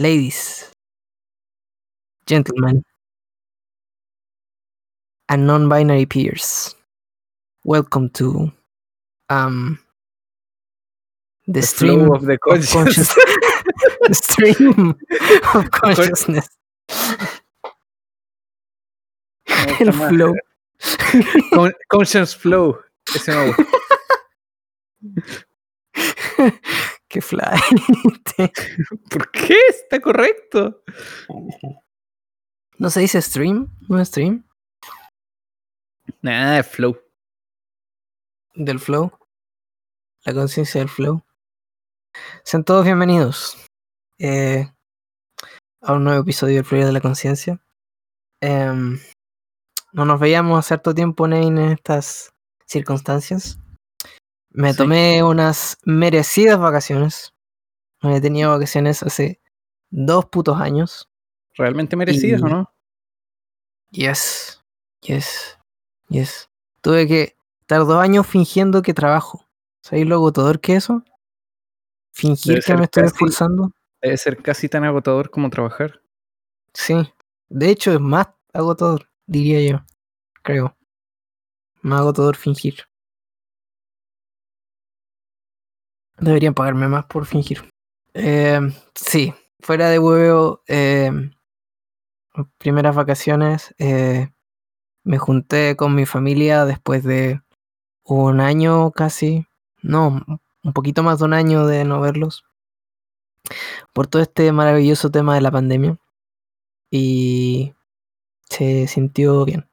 ladies, gentlemen, and non-binary peers, welcome to um the, The stream of the conscious. the stream of consciousness. El flow. Con- Conscious Flow. Ese me gusta. Qué fly. ¿Por qué? Está correcto. ¿No se dice stream? ¿No es stream? Nada de flow. Del flow. La conciencia del flow. Sean todos bienvenidos eh, a un nuevo episodio del Florida de la Conciencia. Em, no nos veíamos hace harto tiempo, Nein, en estas circunstancias. Me Sí. tomé unas merecidas vacaciones. No he tenido vacaciones hace dos putos años. ¿Realmente merecidas Y- o no? Yes, yes, yes. Tuve que estar dos años fingiendo que trabajo. ¿Sabéis lo agotador que es eso? Fingir Debe que me estoy casi- esforzando. Debe ser casi tan agotador como trabajar. Sí. De hecho, es más agotador, diría yo. Creo. Más agotador fingir. Deberían pagarme más por fingir. Eh, sí, fuera de huevo, eh, primeras vacaciones, eh, me junté con mi familia después de un año casi, no, un poquito más de un año de no verlos, por todo este maravilloso tema de la pandemia. Y se sintió bien,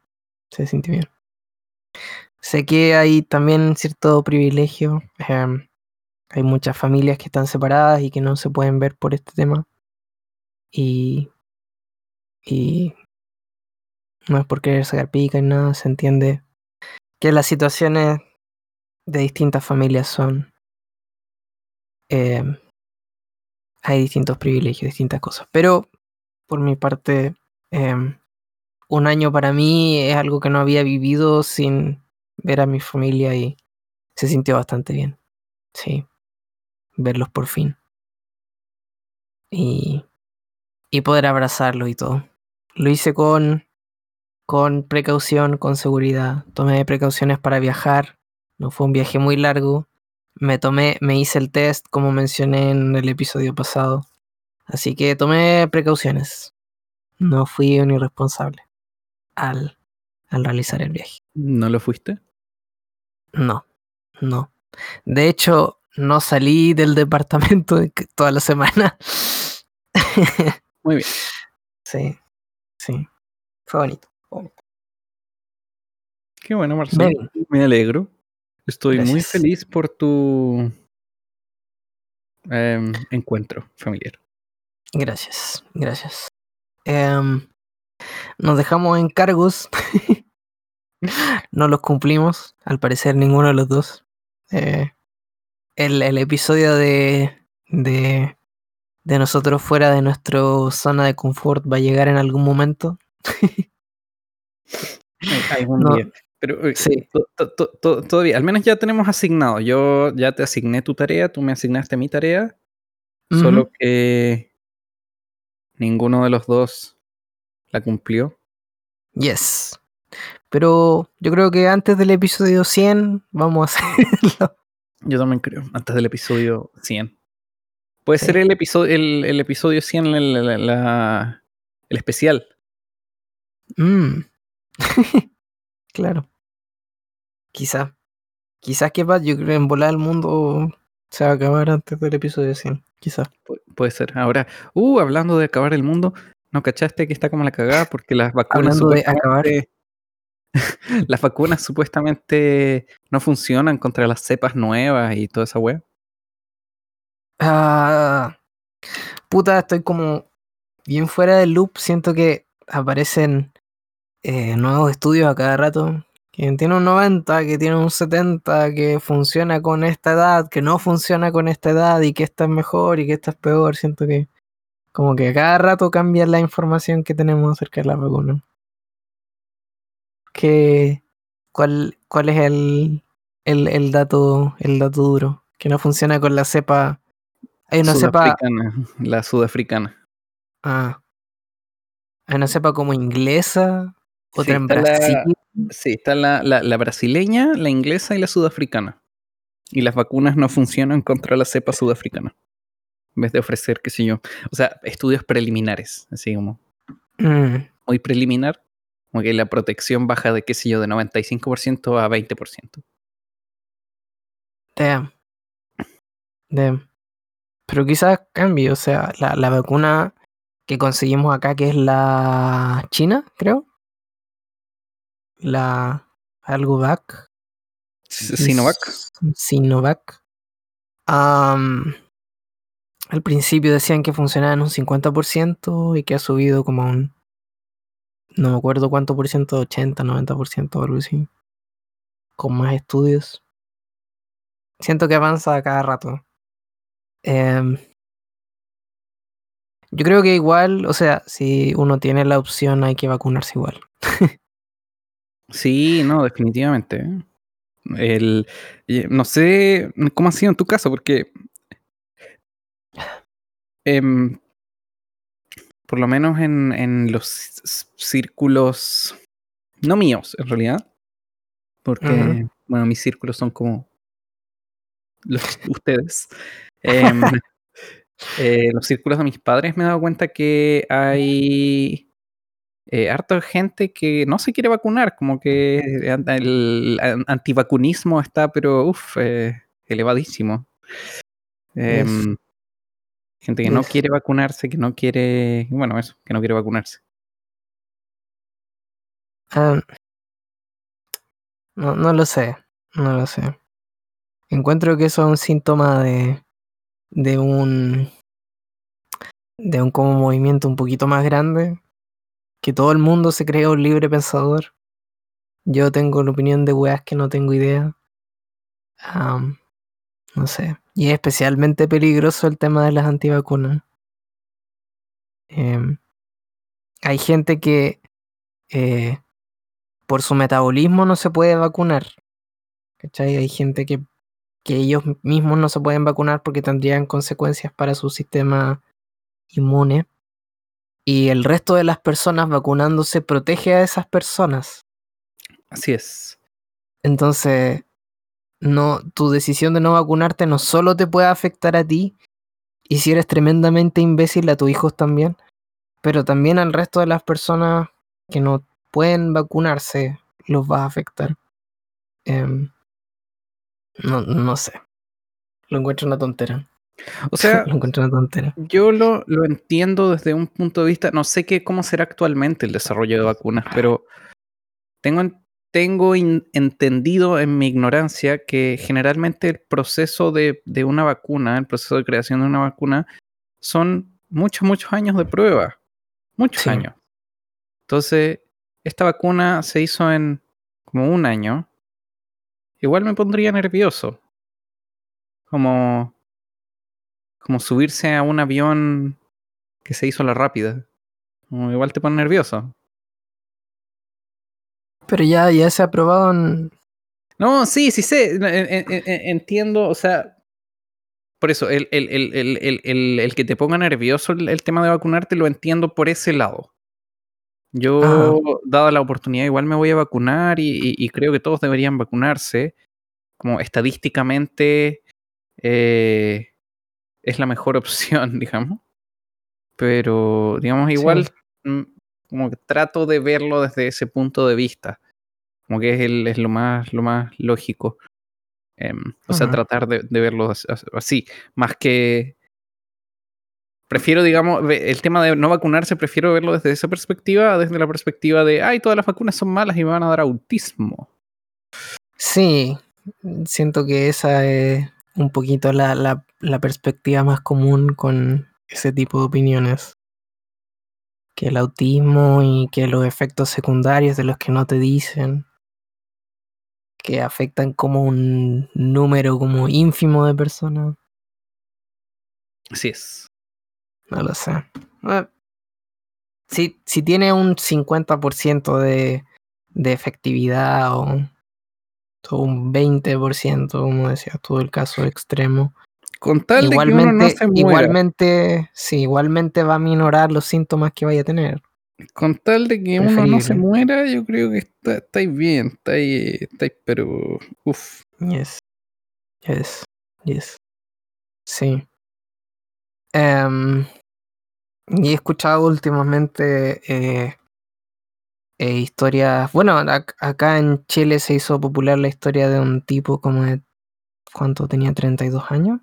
se sintió bien. Sé que hay también cierto privilegio. em, hay muchas familias que están separadas y que no se pueden ver por este tema. Y. Y. No es por querer sacar pica y nada, se entiende que las situaciones de distintas familias son. em, hay distintos privilegios, distintas cosas. Pero, por mi parte, em, un año para mí es algo que no había vivido sin ver a mi familia y se sintió bastante bien. Sí, verlos por fin. Y, y poder abrazarlos y todo. Lo hice con, con precaución, con seguridad. Tomé precauciones para viajar. No fue un viaje muy largo. Me tomé, me hice el test, como mencioné en el episodio pasado. Así que tomé precauciones. No fui un irresponsable al, al realizar el viaje. ¿No lo fuiste? No, no. De hecho, no salí del departamento toda la semana. Muy bien. sí, sí. Fue bonito. Qué bueno, Marcelo. Me alegro. Estoy muy feliz por tu em, encuentro familiar. Gracias, gracias. Em, nos dejamos encargos. no los cumplimos, al parecer ninguno de los dos. Eh, el, el episodio de, de, de nosotros fuera de nuestra zona de confort va a llegar en algún momento. Ay, Algún No, día. Pero eh, sí. to- to- to- to- todavía, al menos ya tenemos asignado. Yo ya te asigné tu tarea, tú me asignaste mi tarea. Solo que ninguno de los dos la cumplió. Yes. Pero yo creo que antes del episodio 100 vamos a hacerlo. Yo también creo, antes del episodio 100. Puede Sí. ser el episodio, el, el episodio 100, el, la- la- el especial. Mm. claro. Quizá. Quizás que va, yo creo en volar el mundo se va a acabar antes del episodio 100. Quizás. Pu- puede ser. Ahora, uh, hablando de acabar el mundo, ¿no cachaste que está como la cagada? Porque las vacunas Hablando de acabar. las vacunas supuestamente no funcionan contra las cepas nuevas y toda esa wea. Ah, puta, estoy como bien fuera del loop. Siento que aparecen eh, nuevos estudios a cada rato. Que tiene un 90, que tiene un 70, que funciona con esta edad, que no funciona con esta edad y que esta es mejor y que esta es peor. Siento que como que a cada rato cambia la información que tenemos acerca de la vacuna. ¿Qué, cuál, ¿Cuál es el, el, el dato el dato duro? Que no funciona con la cepa. Hay una cepa Sudafricana, la sudafricana. Ah. Hay una cepa como inglesa, Sí, otra en está la- Brasil. Sí, está la, la- la brasileña, la inglesa y la sudafricana. Y las vacunas no funcionan contra la cepa sudafricana. En vez de ofrecer, qué sé yo. O sea, estudios preliminares, así como Mm, muy preliminar. Como que la protección baja de, qué sé yo, de 95% a 20%. damn. Damn. Pero quizás cambie, o sea, la, la vacuna que conseguimos acá, que es la China, creo. La algo vac. Sinovac. Sinovac. Al principio decían que funcionaba en un 50% y que ha subido como a un. No me acuerdo cuánto por ciento, 80, 90% o algo así. Con más estudios. Siento que avanza cada rato. Em, yo creo que igual, o sea, si uno tiene la opción hay que vacunarse igual. Sí, no, definitivamente. El, no sé cómo ha sido en tu caso, porque em, por lo menos en, en los círculos, no míos en realidad, porque, bueno, mis círculos son como los ustedes. Em, eh, los círculos de mis padres me he dado cuenta que hay eh, harta gente que no se quiere vacunar, como que el an- antivacunismo está, pero uff, elevadísimo. Em, gente que no quiere vacunarse, que no quiere, bueno, eso, que no quiere vacunarse. Ah, no, no lo sé, no lo sé. Encuentro que eso es un síntoma de, de un de un como movimiento un poquito más grande, que todo el mundo se cree un libre pensador. Yo tengo la opinión de weas que no tengo idea. No sé. Y es especialmente peligroso el tema de las antivacunas. Em, hay gente que eh, por su metabolismo no se puede vacunar. ¿Cachai? Hay gente que, que ellos mismos no se pueden vacunar porque tendrían consecuencias para su sistema inmune. Y el resto de las personas vacunándose protege a esas personas. Así es. Entonces, no, tu decisión de no vacunarte no solo te puede afectar a ti, y si eres tremendamente imbécil, a tus hijos también, pero también al resto de las personas que no pueden vacunarse los va a afectar. Em, no, no sé. Lo encuentro una tontera. O sea, Lo encuentro una tontera. yo lo, lo entiendo desde un punto de vista, no sé qué, cómo será actualmente el desarrollo de vacunas, pero tengo, en- tengo entendido en mi ignorancia que generalmente el proceso de, de una vacuna, el proceso de creación de una vacuna, son muchos, muchos años de prueba. Muchos Sí. años. Entonces, esta vacuna se hizo en como un año. Igual me pondría nervioso. Como, como subirse a un avión que se hizo a la rápida. Como igual te pone nervioso. Pero ya, ya se ha probado en... No, sí, sí sé. en- en- en- en- Entiendo, o sea. Por eso, el, el, el, el, el, el- el que te ponga nervioso el, tema de vacunarte lo entiendo por ese lado. Yo, dada la oportunidad, igual me voy a vacunar y, y- y creo que todos deberían vacunarse. Como estadísticamente eh, es la mejor opción, digamos. Pero, digamos, igual Sí. Como que trato de verlo desde ese punto de vista. Como que es, el, es lo, más, lo más lógico. Em, o sea, tratar de, de verlo as- as- así. Más que. Prefiero, digamos, el tema de no vacunarse, prefiero verlo desde esa perspectiva, desde la perspectiva de, ay, todas las vacunas son malas y me van a dar autismo. Sí, siento que esa es un poquito la, la, la perspectiva más común con ese tipo de opiniones. Que el autismo y que los efectos secundarios de los que no te dicen, que afectan como un número como ínfimo de personas, Así es. no lo sé. Eh, Si, si tiene un 50% de, de efectividad o, o un 20%, como decías tú, el caso extremo, Con tal de que uno no igualmente, se muera. igualmente, sí, igualmente va a minorar los síntomas que vaya a tener. Con tal de que uno no se muera, yo creo que está, estáis bien, estáis, pero uff. Yes. Yes. Yes. Sí. Em, y he escuchado últimamente eh, eh, historias. Bueno, ac- acá en Chile se hizo popular la historia de un tipo como de. ¿Cuánto tenía? ¿32 años?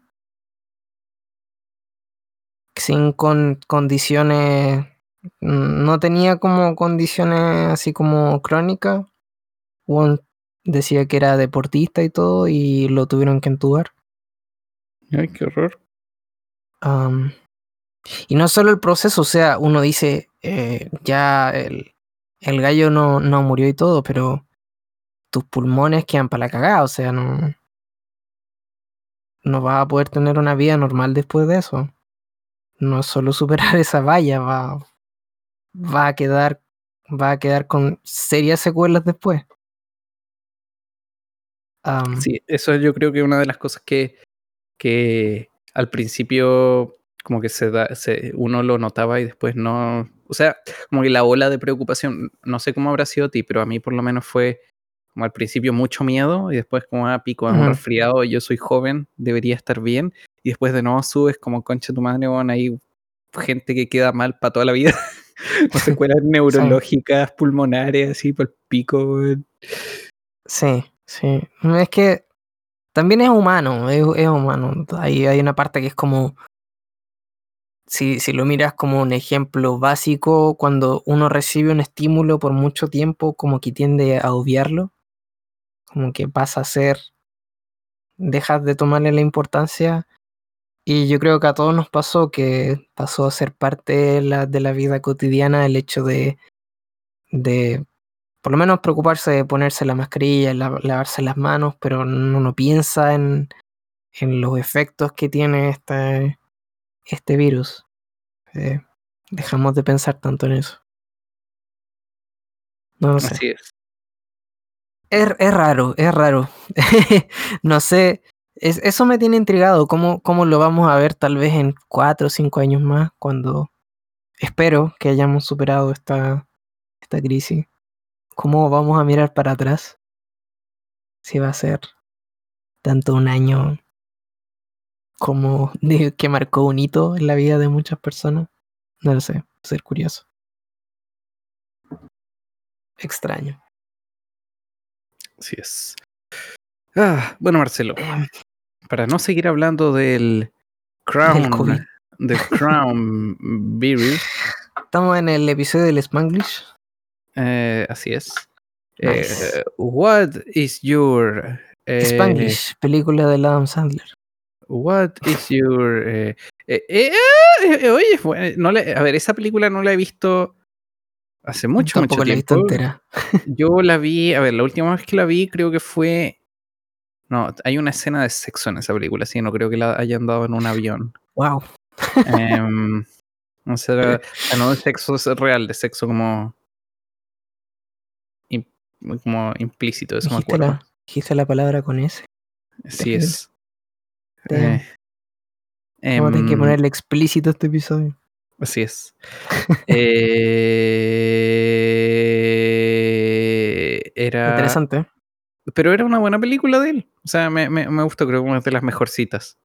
Sin con condiciones. No tenía como condiciones así como crónicas. Weón decía que era deportista y todo y lo tuvieron que entubar. Ay, qué horror. Y no solo el proceso, o sea, uno dice, eh, ya el, el gallo no, no murió y todo, pero tus pulmones quedan para la cagada, o sea, no, no vas a poder tener una vida normal después de eso. No solo superar esa valla, va, va a quedar, va a quedar con serias secuelas después. Sí, eso yo creo que es una de las cosas que, que al principio como que se da, se, uno lo notaba y después no. O sea, como que la ola de preocupación, no sé cómo habrá sido a ti, pero a mí por lo menos fue como al principio mucho miedo y después como a pico, es un Ujú. resfriado, yo soy joven, debería estar bien, y después de nuevo subes como concha tu madre, bueno, hay gente que queda mal para toda la vida. con secuelas neurológicas, pulmonares, así por el pico. Sí, sí. Es que también es humano, es, es humano. Hay, hay una parte que es como. Si, si lo miras como un ejemplo básico, cuando uno recibe un estímulo por mucho tiempo, como que tiende a obviarlo, como que pasa a ser. Dejas de tomarle la importancia. Y yo creo que a todos nos pasó que pasó a ser parte de la, vida cotidiana el hecho de, de por lo menos preocuparse de ponerse la mascarilla, la- lavarse las manos, pero no, no piensa en, en los efectos que tiene este, este virus. Eh, dejamos de pensar tanto en eso. No lo sé. Así es. Es, es raro, es raro. no sé. es- eso me tiene intrigado. ¿Cómo, ¿Cómo lo vamos a ver tal vez en cuatro o cinco años más? Cuando espero que hayamos superado esta, esta crisis. ¿Cómo vamos a mirar para atrás? Si va a ser tanto un año como de- que marcó un hito en la vida de muchas personas. No lo sé, ser curioso. Extraño. Así es. Ah, bueno, Marcelo, para no seguir hablando del Crown, del Crown virus, Estamos en el episodio del Spanglish. eh, así es. Nice. Eh, what is your eh, Spanglish, película de Adam Sandler. What is your eh, eh, oye, no le- a ver, esa película no la he visto hace mucho, mucho Tampoco la he visto tiempo. entera. Yo la vi, a ver, la última vez que la vi creo que fue. No, hay una escena de sexo en esa película, sí, no creo que la hayan dado en un avión. Wow. Em, o sea, no de sexo es real, de sexo como. como implícito, eso me acuerdo. la, dijiste la palabra con S. Sí es. Damn. Eh, Vamos a tener que em, ponerle explícito este episodio. Así es. Eh, era. Interesante. Pero era una buena película de él. O sea, me, me, me gustó, creo que una de las mejorcitas.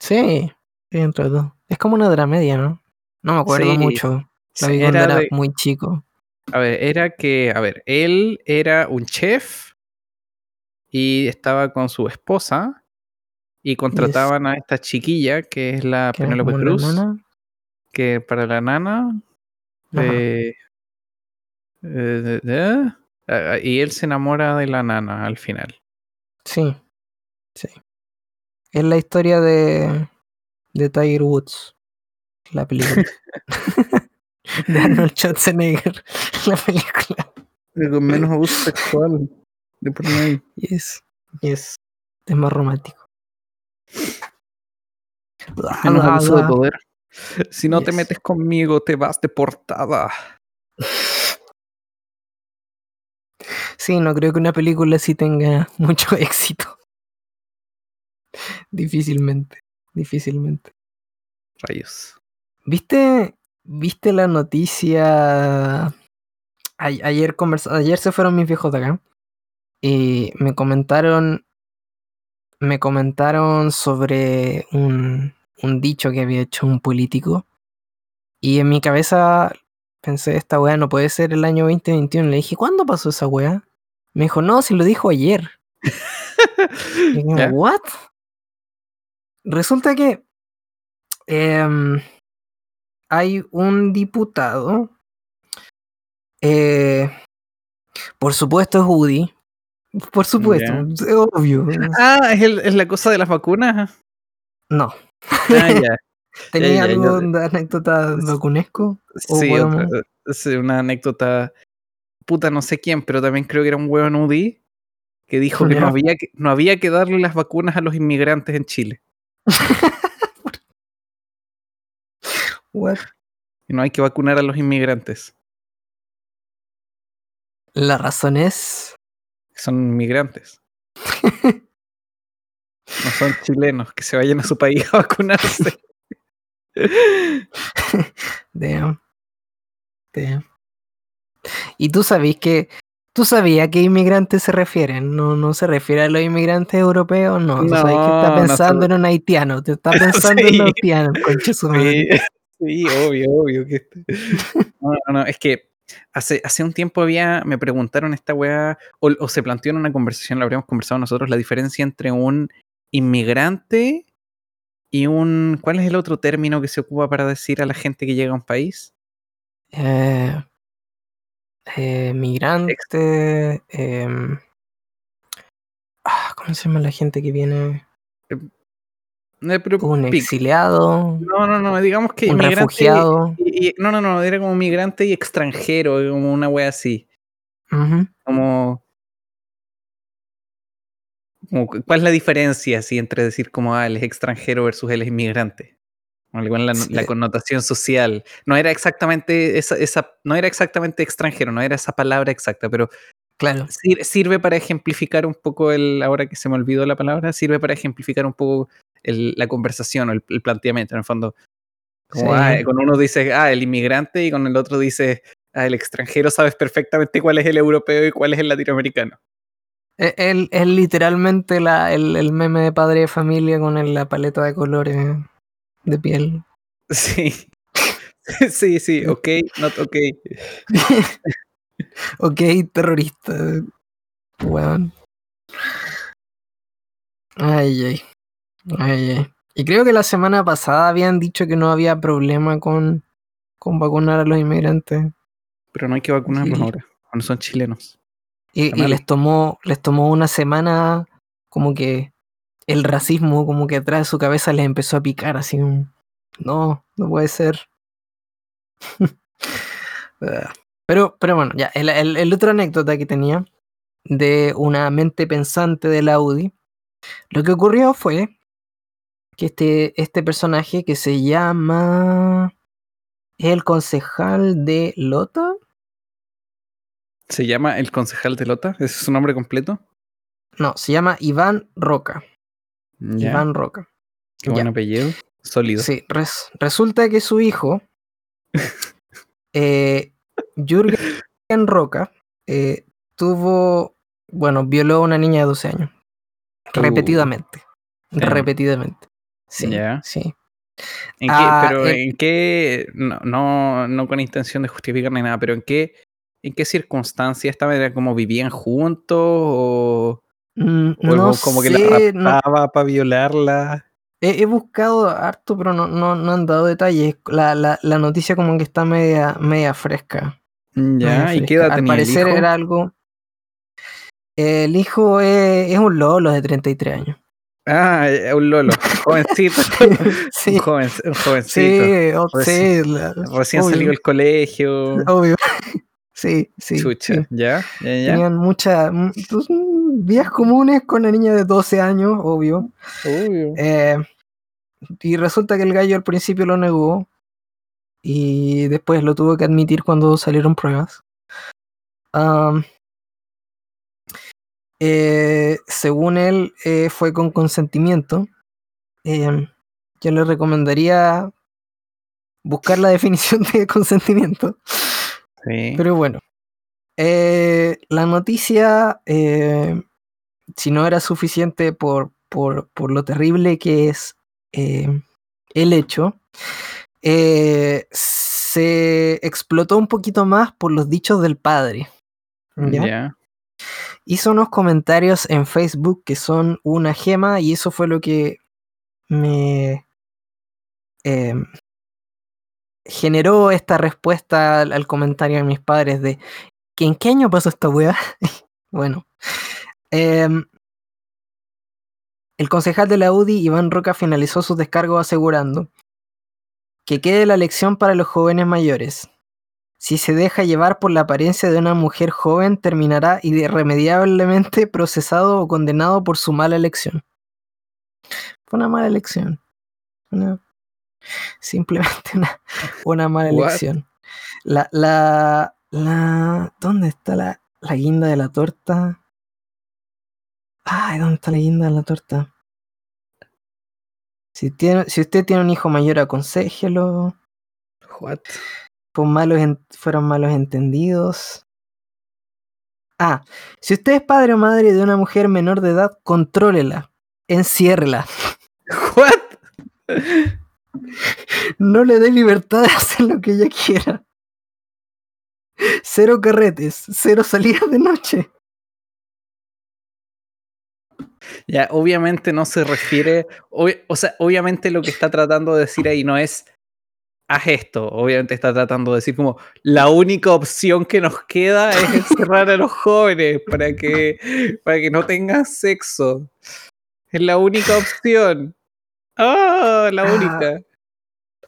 Sí, sí, entre dos. Es como una dramedia, ¿no? No me acuerdo Sí, mucho. La Sí, era era de- muy chico. a ver, era que, a ver, él era un chef y estaba con su esposa y contrataban a esta chiquilla que es la Penélope Cruz. Que para la nana eh, eh, ah, y él se enamora de la nana al final. Sí, sí. Es la historia de, de Tiger Woods, la película. de Arnold Schwarzenegger, la película. Con menos abuso sexual. De por medio. Yes, yes. Es más romántico. Menos abuso de poder. Si no te metes conmigo, te vas deportada. Sí, no creo que una película así tenga mucho éxito. Difícilmente. difícilmente. Rayos. ¿Viste, viste la noticia? A- ayer, ayer se fueron mis viejos de acá y me comentaron, me comentaron sobre un, un dicho que había hecho un político y en mi cabeza pensé, esta weá no puede ser el año 2021. Le dije, ¿cuándo pasó esa weá? Me dijo, no, si lo dijo ayer. Y yo, ¿Ya? ¿What? Resulta que em, hay un diputado, eh, por supuesto es Woody, por supuesto, es obvio. Ah, ¿es, el- es la cosa de las vacunas. No, Ah, ya. ¿tenía ya, algo yo- de anécdota vacunesco? ¿O Sí, podemos- otra- sí, una anécdota. Puta, no sé quién, pero también creo que era un hueón UDI que dijo que no había que, no había que darle las vacunas a los inmigrantes en Chile. What? Y no hay que vacunar a los inmigrantes, La razón es... son inmigrantes. No son chilenos, que se vayan a su país a vacunarse. Damn. Damn. Y tú sabías que... ¿Tú sabías a qué inmigrantes se refieren? No, no se refiere a los inmigrantes europeos, no. Tú sabes que está pensando en un haitiano. Te está pensando en Sí. un haitiano, concha su madre. Sí, sí, obvio, obvio. Que este- no, no, no, es que hace, hace un tiempo había, me preguntaron esta weá, o, o se planteó en una conversación, la habríamos conversado nosotros, la diferencia entre un inmigrante y un. ¿Cuál es el otro término que se ocupa para decir a la gente que llega a un país? Eh, eh, migrante. em, ah, ¿Cómo se llama la gente que viene? Eh, pero Un exiliado. No, no, no, digamos que Un refugiado. y- y- no, no, no, era como migrante y extranjero, como una wea así. Como, como ¿Cuál es la diferencia así entre decir como ah, él es extranjero versus él es inmigrante? Igual la, Sí. la connotación social. No era exactamente esa, esa, no era exactamente extranjero, no era esa palabra exacta, pero Claro. sir- sirve para ejemplificar un poco el, ahora que se me olvidó la palabra, sirve para ejemplificar un poco el- la conversación o el, el planteamiento, en el fondo. Como, Sí. ah, con uno dice, ah, el inmigrante, y con el otro dice, ah, el extranjero, sabes perfectamente cuál es el europeo y cuál es el latinoamericano. Es, es- es literalmente la, el, el meme de padre de familia con el- la paleta de colores de piel. Sí. Sí, sí, ok, not ok. ok, terrorista. Weón. Ay, ay. Ay, ay. Y creo que la semana pasada habían dicho que no había problema con, con vacunar a los inmigrantes. Pero no hay que vacunarlos Sí. ahora, cuando son chilenos. Y, les tomó, les tomó una semana como que el racismo como que atrás de su cabeza les empezó a picar así un, no, no puede ser. Ah. pero, pero bueno, ya, el, el, el otro anécdota que tenía de una mente pensante de la UDI, lo que ocurrió fue que este, este personaje que se llama el concejal de Lota, ¿Se llama el concejal de Lota? ¿Ese es su nombre completo? no, se llama Iván Roca. Ya, Iván Roca. qué buen ya. apellido. Sólido. Sí, res- resulta que su hijo, eh, Jürgen Roca, eh, tuvo, bueno, violó a una niña de 12 años. Uh, repetidamente. repetidamente. Sí, sí. ¿En qué, Ah, pero en qué, no, no, no con intención de justificar ni nada, pero en qué, en qué circunstancias estaban, ¿Era como vivían juntos o, Mm, o no como que sé, no- la raptaba para violarla? he, he buscado harto, pero no, no, no han dado detalles. La, la, la noticia como que está media, media fresca. Ya, media ¿y qué fresca. edad Al tenía el parecer hijo? era algo... El hijo es, es un lolo de 33 años. Ah, eh, un lolo, jovencito, sí, un, joven, un jovencito, sí, o- Reci- sí, la- recién salió del colegio, obvio. Sí, sí. chucha, sí. ¿ya? ¿Ya, ya? Tenían muchas vías comunes con la niña de 12 años, obvio. Obvio. Eh, y resulta que el gallo al principio lo negó y después lo tuvo que admitir cuando salieron pruebas. Eh, según él, eh, fue con consentimiento. Em, yo le recomendaría buscar la definición de consentimiento. Sí. Pero bueno, eh, la noticia, eh, si no era suficiente por, por, por lo terrible que es eh, el hecho, se explotó un poquito más por los dichos del padre. Hizo unos comentarios en Facebook que son una gema y eso fue lo que me em, generó esta respuesta al, comentario de mis padres de en qué año pasó esta weá. bueno, em, el concejal de la UDI, Iván Roca, finalizó su descargo asegurando que quede la lección para los jóvenes mayores. Si se deja llevar por la apariencia de una mujer joven, terminará irremediablemente procesado o condenado por su mala elección. Fue una mala elección. Una- simplemente una, una mala elección. La, la, la, ¿dónde está la, la guinda de la torta? Ay, ¿dónde está la guinda de la torta? Si, tiene, si usted tiene un hijo mayor, aconsejelo. What? Malos en- fueron malos entendidos. Ah, si usted es padre o madre de una mujer menor de edad, contrólela, enciérrela. What? No le dé libertad de hacer lo que ella quiera. Cero carretes, cero salidas de noche. Ya, obviamente no se refiere, o sea, obviamente lo que está tratando de decir ahí no es haz esto, obviamente está tratando de decir como la única opción que nos queda es encerrar a los jóvenes para que para que no tengan sexo. Es la única opción. Ah, la Ah, única.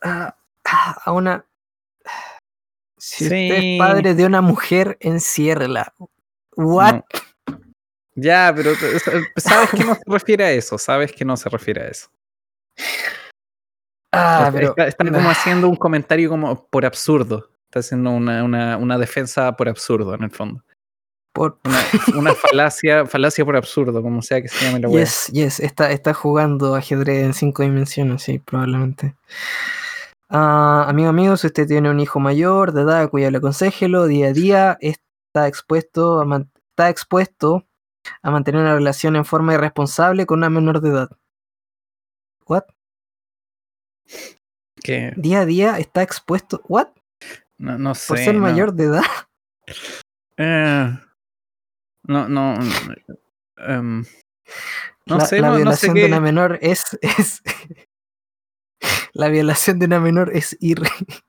Ah, ah, a una. Si usted es Sí. padre de una mujer, enciérrela. What? No. Ya, pero sabes que no se refiere a eso, sabes que no se refiere a eso. Ah, pero. está, está como haciendo un comentario como por absurdo. Está haciendo una, una, una defensa por absurdo, en el fondo. Por, Una, una falacia, falacia por absurdo, como sea que se llame la wea. Yes, yes, está, está jugando ajedrez en cinco dimensiones, sí, probablemente. Ah, amigo, amigo, si usted tiene un hijo mayor de edad, cuídalo, aconsejelo día a día, está expuesto a, está expuesto a mantener una relación en forma irresponsable con una menor de edad. ¿What? Que Día a día está expuesto. ¿What? no, no sé. Por ser no. mayor de edad. Eh, no, no. no, em, no la, sé, la no, no sé violación de una menor es. es la violación de una menor es irre.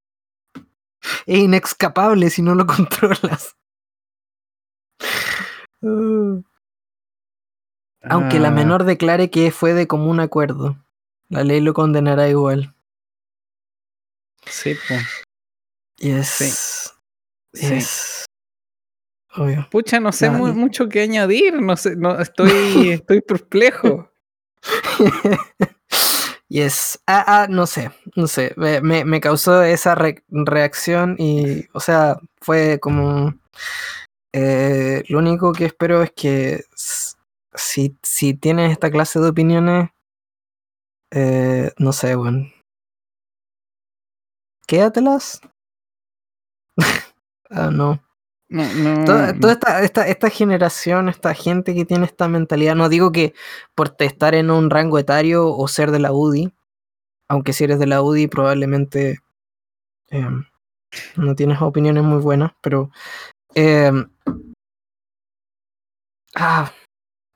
Es inexcapable si no lo controlas. Uh, Aunque la Ah, menor declare que fue de común acuerdo, la ley lo condenará igual. Sí, po, Y es. sí. Es. Obvio. Pucha, no sé mu- mucho que añadir. No sé, no, estoy, estoy perplejo. y es. Ah, ah, no sé. No sé. Me, me- causó esa re- reacción y. O sea, fue como. eh, lo único que espero es que. Si, si tienes esta clase de opiniones. eh, no sé, bueno. Quédatelas. ah, no. No, no, Toda, esta, esta, esta generación, esta gente que tiene esta mentalidad, no digo que por estar en un rango etario o ser de la UDI, aunque si eres de la UDI probablemente em, no tienes opiniones muy buenas, pero... em, ah,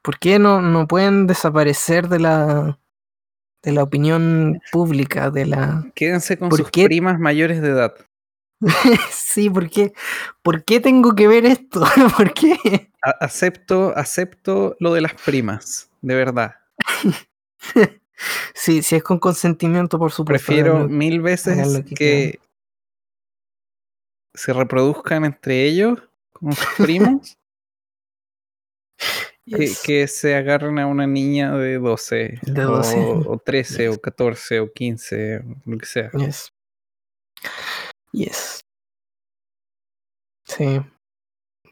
¿Por qué no, no pueden desaparecer de la, de la opinión pública? De la... Quédense con ¿Por sus qué? primas mayores de edad. sí, ¿por qué? ¿Por qué tengo que ver esto? ¿Por qué? A- acepto, acepto lo de las primas, de verdad. Sí, si es con consentimiento, por supuesto. Prefiero mil veces que que, se reproduzcan entre ellos, como sus primos, que, Yes. que se agarren a una niña de 12, De 12. O, o 13, o 14, o 15, lo que sea. Yes. Yes. Sí.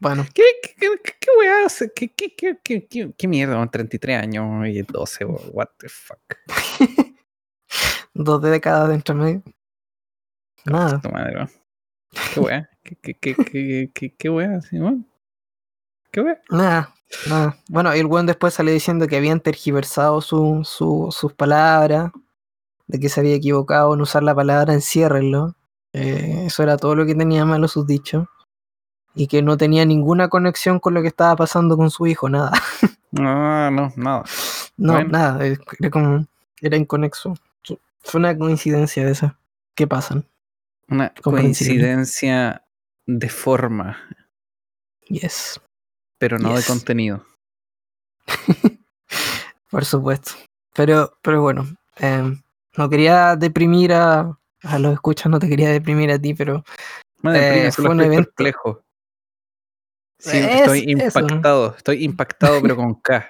Bueno, ¿Qué, qué, qué, qué, weá? ¿Qué, qué, qué, qué, qué, qué mierda? 33 años y 12, what the fuck. dos décadas de entre medio. Nada. Madre. Qué wea. Qué, qué, qué, qué, qué, qué weón. Qué. Nada, nada. Bueno, y el weón después salió diciendo que habían tergiversado su, su, sus palabras, de que se había equivocado en usar la palabra enciérrenlo. Eh, eso era todo lo que tenía malo sus dichos. Y que no tenía ninguna conexión con lo que estaba pasando con su hijo, nada. No, no, nada. No, Bueno. nada, eh, era como, era inconexo. Fue una coincidencia de esas que pasan. Una coincidencia de forma, Yes, pero no Yes. de contenido. por supuesto. Pero, pero bueno, em, no quería deprimir a, a los escuchas, no te quería deprimir a ti, pero deprime, Eh, fue un estoy evento- perplejo. Sí, Es- estoy eso. impactado, estoy impactado, pero con K.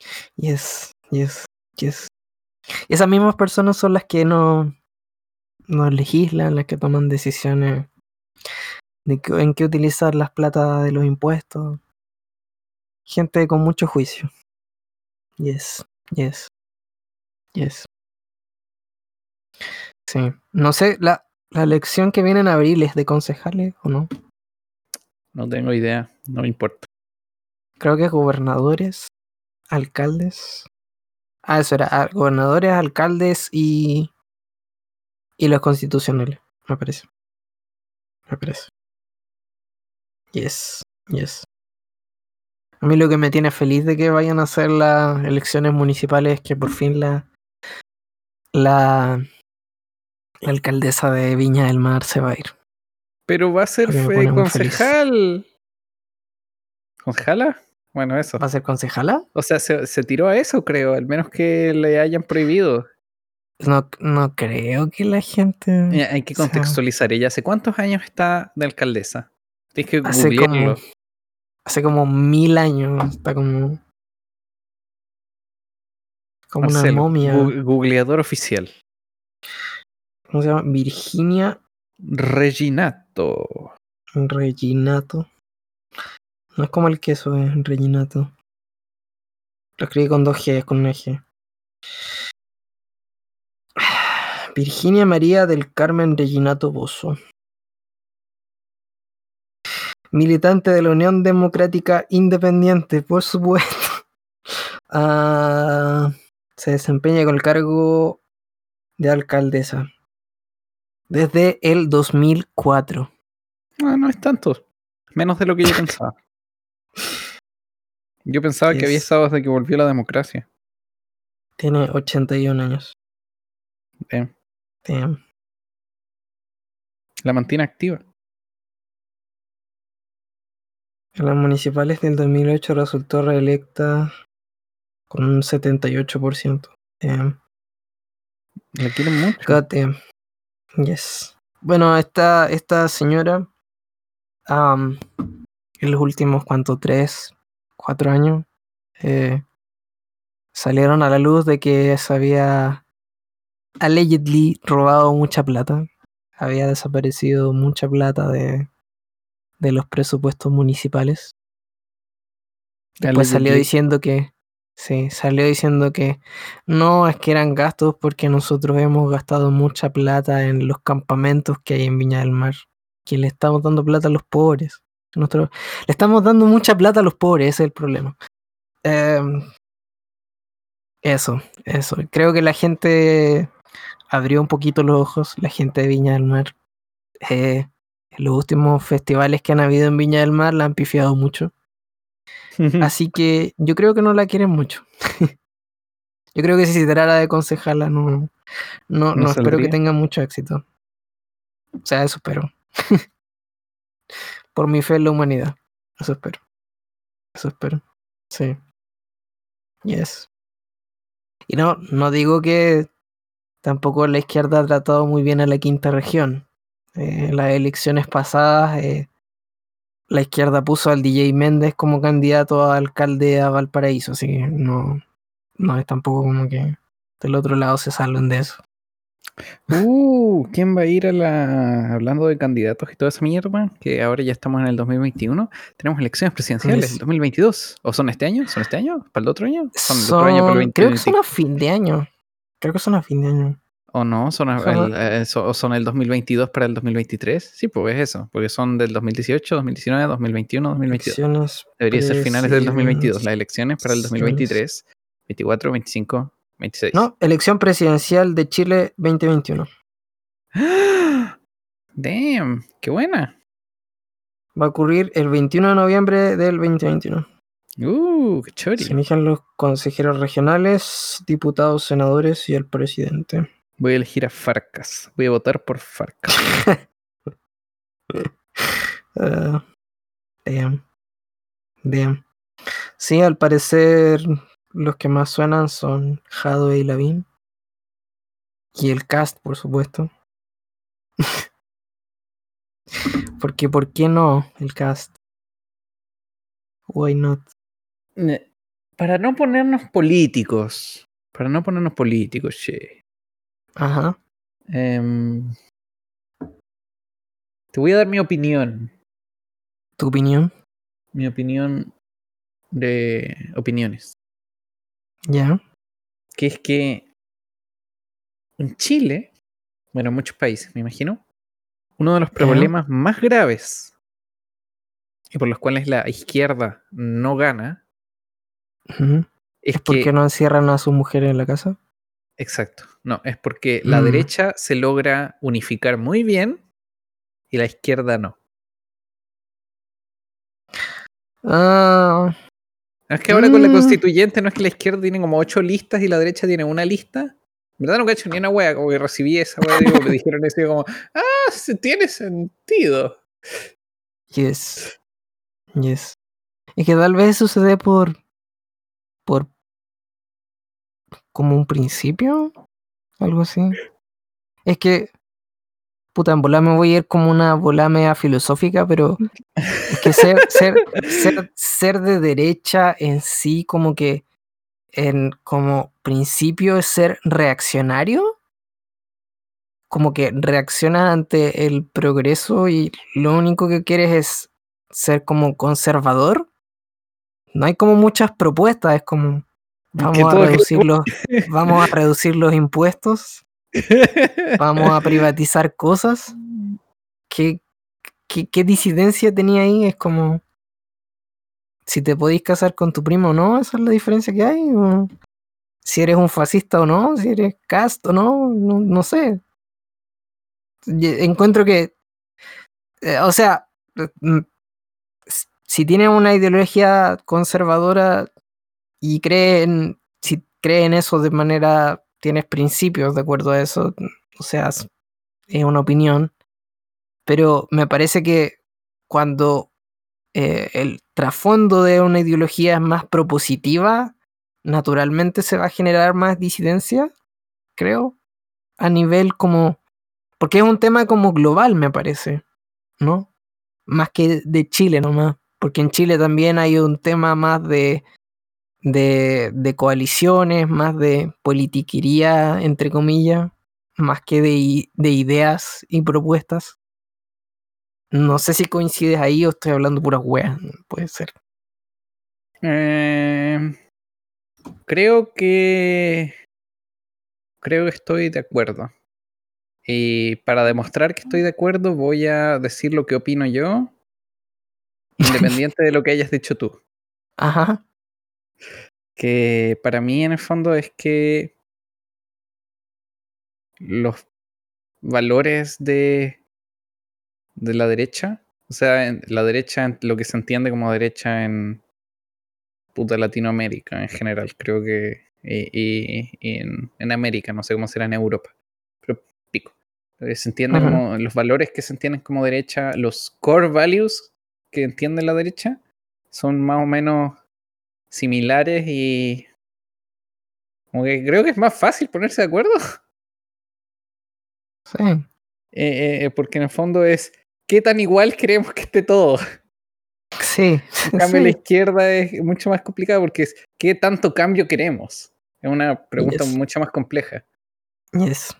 yes, yes, yes. Esas mismas personas son las que no, no legislan, las que toman decisiones de en qué utilizar las plata de los impuestos. Gente con mucho juicio. Yes, yes, yes. Sí, no sé, la, la elección que viene en abril es de concejales o no. No tengo idea, no me importa. Creo que gobernadores, alcaldes. Ah, eso era, ah, gobernadores, alcaldes y. y los constitucionales, me parece. Me parece. Yes, yes. A mí lo que me tiene feliz de que vayan a hacer las elecciones municipales es que por fin la. la. La alcaldesa de Viña del Mar se va a ir. Pero va a ser fe- concejal. ¿Concejala? Bueno, eso. ¿Va a ser concejala? O sea, se, se tiró a eso, creo, al menos que le hayan prohibido. No, no creo que la gente. Hay que O sea- contextualizar. ¿Ella hace cuántos años está de alcaldesa? Tienes que Hace como- googlearlo. hace como mil años. Está como. Como una momia. googleador oficial. ¿Cómo se llama? Virginia Reginato. Reginato. No es como el queso, es Reginato. Lo escribí con dos G, con una G. Virginia María del Carmen Reginato Bozo. Militante de la Unión Democrática Independiente, por supuesto. Ah, se desempeña con el cargo de alcaldesa desde el 2004. No, no es tanto. Menos de lo que yo pensaba. Yo pensaba que había estado desde que volvió la democracia. Tiene 81 años. Eh, Damn. la mantiene activa. En las municipales del 2008 resultó reelecta con un 78%. Damn. La quieren mucho. God damn. Yes. Bueno, esta, esta señora, am, en los últimos, ¿cuánto? Tres, cuatro años, eh, salieron a la luz de que se había allegedly robado mucha plata. Había desaparecido mucha plata de, de los presupuestos municipales. Después salió diciendo que. Sí, salió diciendo que no, es que eran gastos porque nosotros hemos gastado mucha plata en los campamentos que hay en Viña del Mar. Que le estamos dando plata a los pobres. Nosotros, le estamos dando mucha plata a los pobres, ese es el problema. Em, eso, eso. Creo que la gente abrió un poquito los ojos, la gente de Viña del Mar. Eh, los últimos festivales que han habido en Viña del Mar la han pifiado mucho. Así que yo creo que no la quieren mucho. yo creo que si se tratara de concejala no, no, ¿No no espero que tenga mucho éxito. O sea, eso espero. Por mi fe en la humanidad. Eso espero. Eso espero. Sí. Yes. Y no, no digo que tampoco la izquierda ha tratado muy bien a la quinta región. Eh, en las elecciones pasadas, eh, la izquierda puso al DJ Méndez como candidato a alcalde a Valparaíso, así que no, no es tampoco como que del otro lado se salven de eso. Uh, ¿quién va a ir a la. Hablando de candidatos y toda esa mierda? Que ahora ya estamos en el 2021. Tenemos elecciones presidenciales Yes. el 2022. ¿O son este año? ¿Son este año? ¿Para el otro año? Son el otro año para el Son- creo que 2020. son a fin de año. Creo que son a fin de año. ¿O no? ¿Son, el, eh, so- son el 2022 para el 2023? Sí, pues es eso. Porque son del 2018, 2019, 2021, 2022. Elecciones Debería ser finales del 2022. Las elecciones para el presidenciales. 2023, 24, 25, 26. No, elección presidencial de Chile 2021. Damn, qué buena. Va a ocurrir el 21 de noviembre del 2021. Uh, qué chori. Se eligen los consejeros regionales, diputados, senadores y el presidente. Voy a elegir a Farcas. Voy a votar por Farcas. Ah, damn. Damn. Sí, al parecer los que más suenan son Jadwe y Lavin. Y el cast, por supuesto. Porque, ¿por qué no el cast? Why not? Para no ponernos políticos. Para no ponernos políticos, che. Ajá. Em, te voy a dar mi opinión. ¿Tu opinión? Mi opinión de opiniones. Ya. Que es que en Chile, bueno, en muchos países, me imagino, uno de los problemas más graves y por los cuales la izquierda no gana es, ¿Es por que qué no encierran a sus mujeres en la casa? Exacto. No, es porque la Mm. derecha se logra unificar muy bien y la izquierda no. Ah, Es que ahora con la Mm. constituyente no es que la izquierda tiene como ocho listas y la derecha tiene una lista. Verdad no he hecho ni una wea, como que recibí esa wea, digo, me dijeron eso y como, ah, sí, tiene sentido. yes. Yes. Es que tal vez sucede por. por. Como un principio. Algo así. Es que. Puta, en volar me voy a ir como una bola media filosófica, pero. Es que ser, ser, ser, ser de derecha en sí, como que. En, como principio es ser reaccionario. Como que reacciona ante el progreso y lo único que quieres es ser como conservador. No hay como muchas propuestas, es como vamos a todo es reducir los, vamos a reducir los impuestos, vamos a privatizar cosas. ¿Qué, qué, qué disidencia tenía ahí? Es como si te podéis casar con tu primo o no, esa es la diferencia que hay. o si eres un fascista o no, si eres cast o no, no, no sé. Encuentro que, eh, o sea, mm, si tienes una ideología conservadora y cree en, si cree en eso de manera, tienes principios de acuerdo a eso, o sea, es una opinión, pero me parece que cuando eh, el trasfondo de una ideología es más propositiva, naturalmente se va a generar más disidencia, creo, a nivel como, porque es un tema como global, me parece, ¿no? Más que de Chile nomás, porque en Chile también hay un tema más de, de, de coaliciones, más de politiquería, entre comillas, más que de, de ideas y propuestas. No sé si coincides ahí o estoy hablando puras weas, puede ser. Eh, creo que. Creo que estoy de acuerdo. Y para demostrar que estoy de acuerdo, voy a decir lo que opino yo, independiente de lo que hayas dicho tú. Ajá, Que para mí, en el fondo, es que los valores de, de la derecha, o sea, en- la derecha, lo que se entiende como derecha en puta Latinoamérica en general, creo que, y, y- y en, en América, no sé cómo será en Europa, pero pico. Eh, Se entiende Ujú. como los valores que se entienden como derecha, los core values que entiende la derecha, son más o menos similares y como que creo que es más fácil ponerse de acuerdo. sí. Eh, eh, porque en el fondo es qué tan igual queremos que esté todo. Sí, En cambio, la sí. izquierda es mucho más complicada porque es qué tanto cambio queremos. Es una pregunta Yes. mucho más compleja. Yes.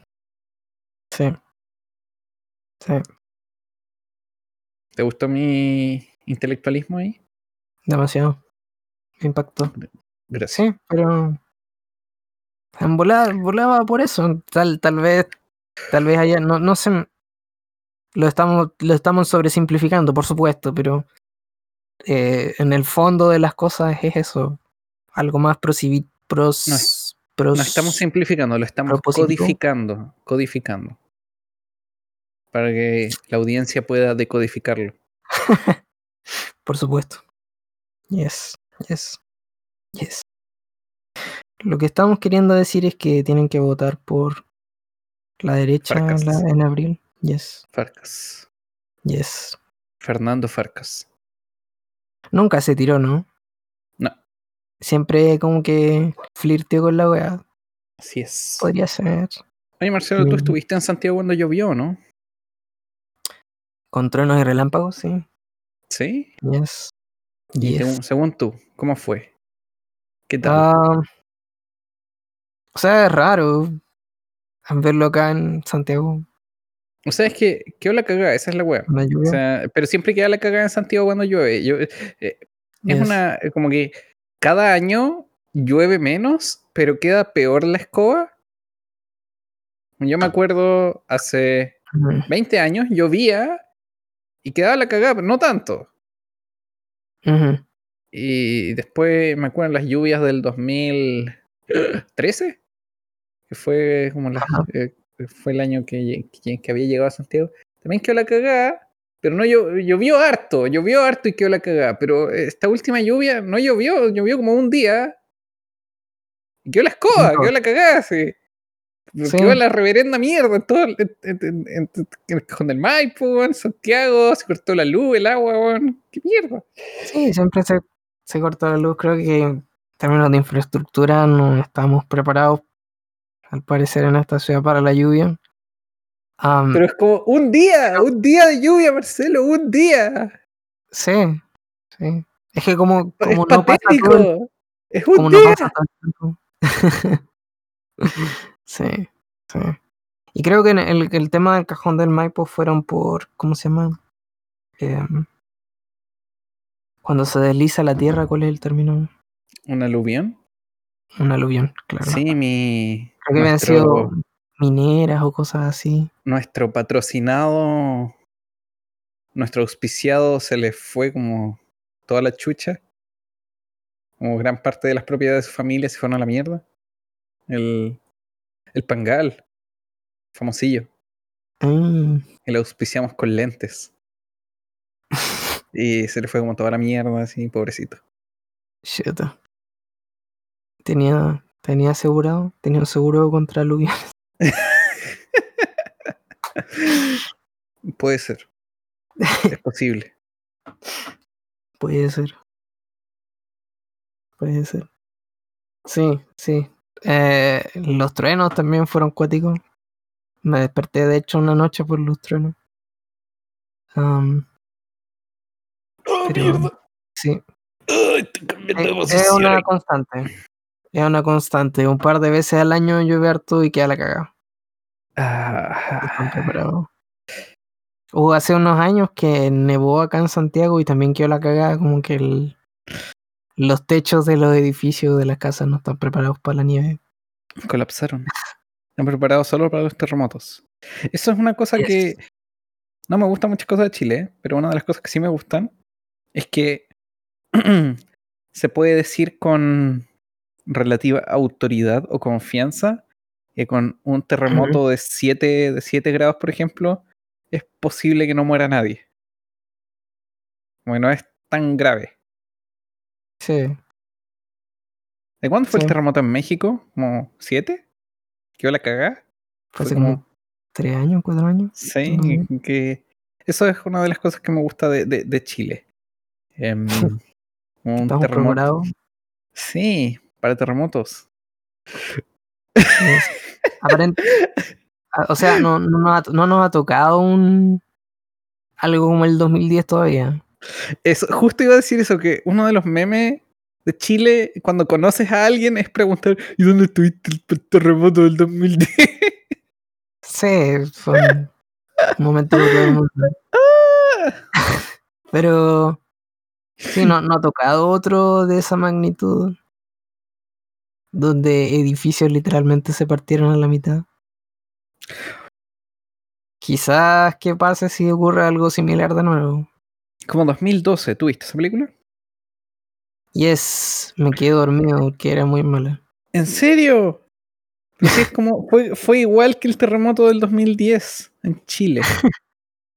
Sí. Sí, ¿Te gustó mi intelectualismo ahí? demasiado. Me impactó. Gracias. Sí, pero En volada, volaba por eso. Tal, tal vez, tal vez haya, no, no sé. Lo estamos, lo estamos sobresimplificando, por supuesto, pero eh, en el fondo de las cosas es eso. Algo más prosivi- pros, No pros- No estamos simplificando, lo estamos codificando, codificando. Para que la audiencia pueda decodificarlo. Por supuesto. Yes, yes, yes. Lo que estamos queriendo decir es que tienen que votar por la derecha en, Farcas. la- en abril. Yes, Farcas. yes. Fernando Farcas. Nunca se tiró, ¿no? No. Siempre como que flirteó con la weá. Así es. Podría ser. Oye, Marcelo, tú Mm. estuviste en Santiago cuando llovió, ¿no? Con truenos y relámpagos, sí. Sí. Yes. Y Yes. según, según tú, ¿cómo fue? ¿Qué tal? Ah, o sea, es raro verlo acá en Santiago. o sea, es que, ¿qué la cagada? Esa es la O sea, pero siempre queda la cagada en Santiago cuando llueve. Yo, eh, eh, es Yes. una, eh, como que cada año llueve menos, pero queda peor la escoba. Yo me acuerdo hace Ujú, 20 años llovía y quedaba la cagada, pero no tanto. Y después me acuerdo las lluvias del 2013, que fue como la- eh, fue el año que, que, que había llegado a Santiago. También quedó la cagada, pero no llo- llovió harto, llovió harto y quedó la cagada. Pero esta última lluvia no llovió, llovió como un día. Y quedó la escoba, No. quedó la cagada, sí. Sí. Quedó la reverenda mierda en todo el, en, en- en el Maipo, en Santiago, se cortó la luz, el agua, weón. qué mierda. Sí, siempre se, se corta la luz. Creo que en términos de infraestructura no estamos preparados, al parecer, en esta ciudad para la lluvia. Pero es como un día, un día de lluvia, Marcelo, un día. sí, sí. Es que como, es como no pasa todo el. Es un como no sí, sí. Y creo que el, el tema del cajón del Maipo fueron por, ¿cómo se llama? Em, cuando se desliza la tierra, ¿cuál es el término? ¿Un aluvión? Un aluvión, claro. Sí, mi. Creo que habían nuestro, sido mineras o cosas así. nuestro patrocinado, nuestro auspiciado se le fue como toda la chucha. Como gran parte de las propiedades de su familia se fueron a la mierda. El, el Pangal, famosillo. Mm, que lo auspiciamos con lentes. Y se le fue como toda la mierda, así, pobrecito. shit. Tenía, tenía asegurado, tenía un seguro contra aluvión. Puede ser. Es posible. Puede ser. Puede ser. Sí, sí. Eh, los truenos también fueron cuáticos. Me desperté de hecho una noche por los truenos. ¡Oh, Pero- sí. ¡Ay, estoy cambiando de Es, una constante. Es una constante. Un par de veces al año llueve harto y queda la cagada. Ah. Hubo hace unos años que nevó acá en Santiago y también quedó la cagada, como que el- los techos de los edificios de las casas no están preparados para la nieve. colapsaron. Están preparados solo para los terremotos. Eso es una cosa Yes. que no me gustan muchas cosas de Chile, pero una de las cosas que sí me gustan es que se puede decir con relativa autoridad o confianza que con un terremoto de 7 de siete grados, por ejemplo, es posible que no muera nadie. Bueno, no es tan grave. Sí, ¿De cuándo fue Sí. el terremoto en México? ¿Como siete? ¿Qué la cagada? fue hace como tres años, cuatro años. Sí, que- eso es una de las cosas que me gusta de, de- de Chile. Em, un Estamos terremoto. Sí, para terremotos. Yes. Aparent- Ah, O sea, no, no, nos ha, no nos ha tocado un algo como el 2010 todavía. Eso, justo iba a decir eso, que uno de los memes de Chile, cuando conoces a alguien, es preguntar, ¿y dónde estuviste el terremoto del 2010? Sí, fue un momento para todo el mundo. Pero sí, no, no ha tocado otro de esa magnitud. donde edificios literalmente se partieron a la mitad. Quizás que pase si ocurre algo similar de nuevo. Como 2012, ¿tuviste esa película? Yes, me quedé dormido porque era muy mala. ¿En serio? Es como, fue, fue igual que el terremoto del 2010 en Chile.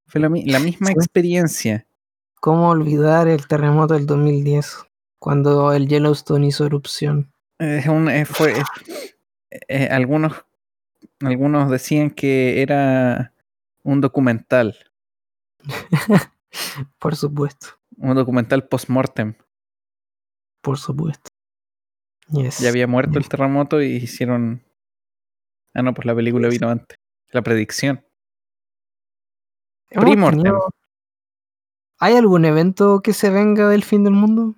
Fue la, mi- la misma Sí. experiencia. ¿Cómo olvidar el terremoto del 2010? Cuando el Yellowstone hizo erupción. Es un, eh, fue, eh, eh, algunos, algunos decían que era un documental, Por supuesto, un documental post-mortem. por supuesto. Yes. Ya había muerto el terremoto y hicieron... Ah, no, pues la película vino antes. La predicción. Primortem. ¿Hay algún evento que se venga del fin del mundo?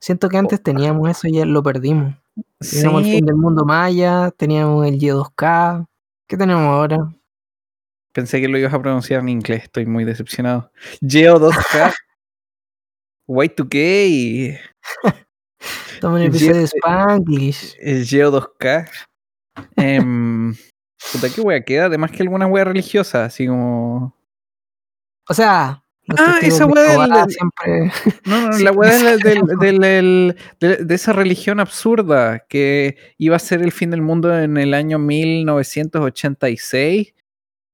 Siento que antes teníamos eso y ya lo perdimos. Teníamos el fin del mundo maya, teníamos el Y2K. ¿Qué tenemos ahora? Pensé que lo ibas a pronunciar en inglés, estoy muy decepcionado. Geo 2K. Y2K. Estamos en el Ye- episodio de Spanglish. Geo 2K. Em, puta, ¿qué wea queda? Además que alguna wea religiosa, así como. O sea, Ah, esa wea del- Jehová del- siempre. No, no, Sí, la wea del- del- del- del- de, de esa religión absurda que iba a ser el fin del mundo en el año 1986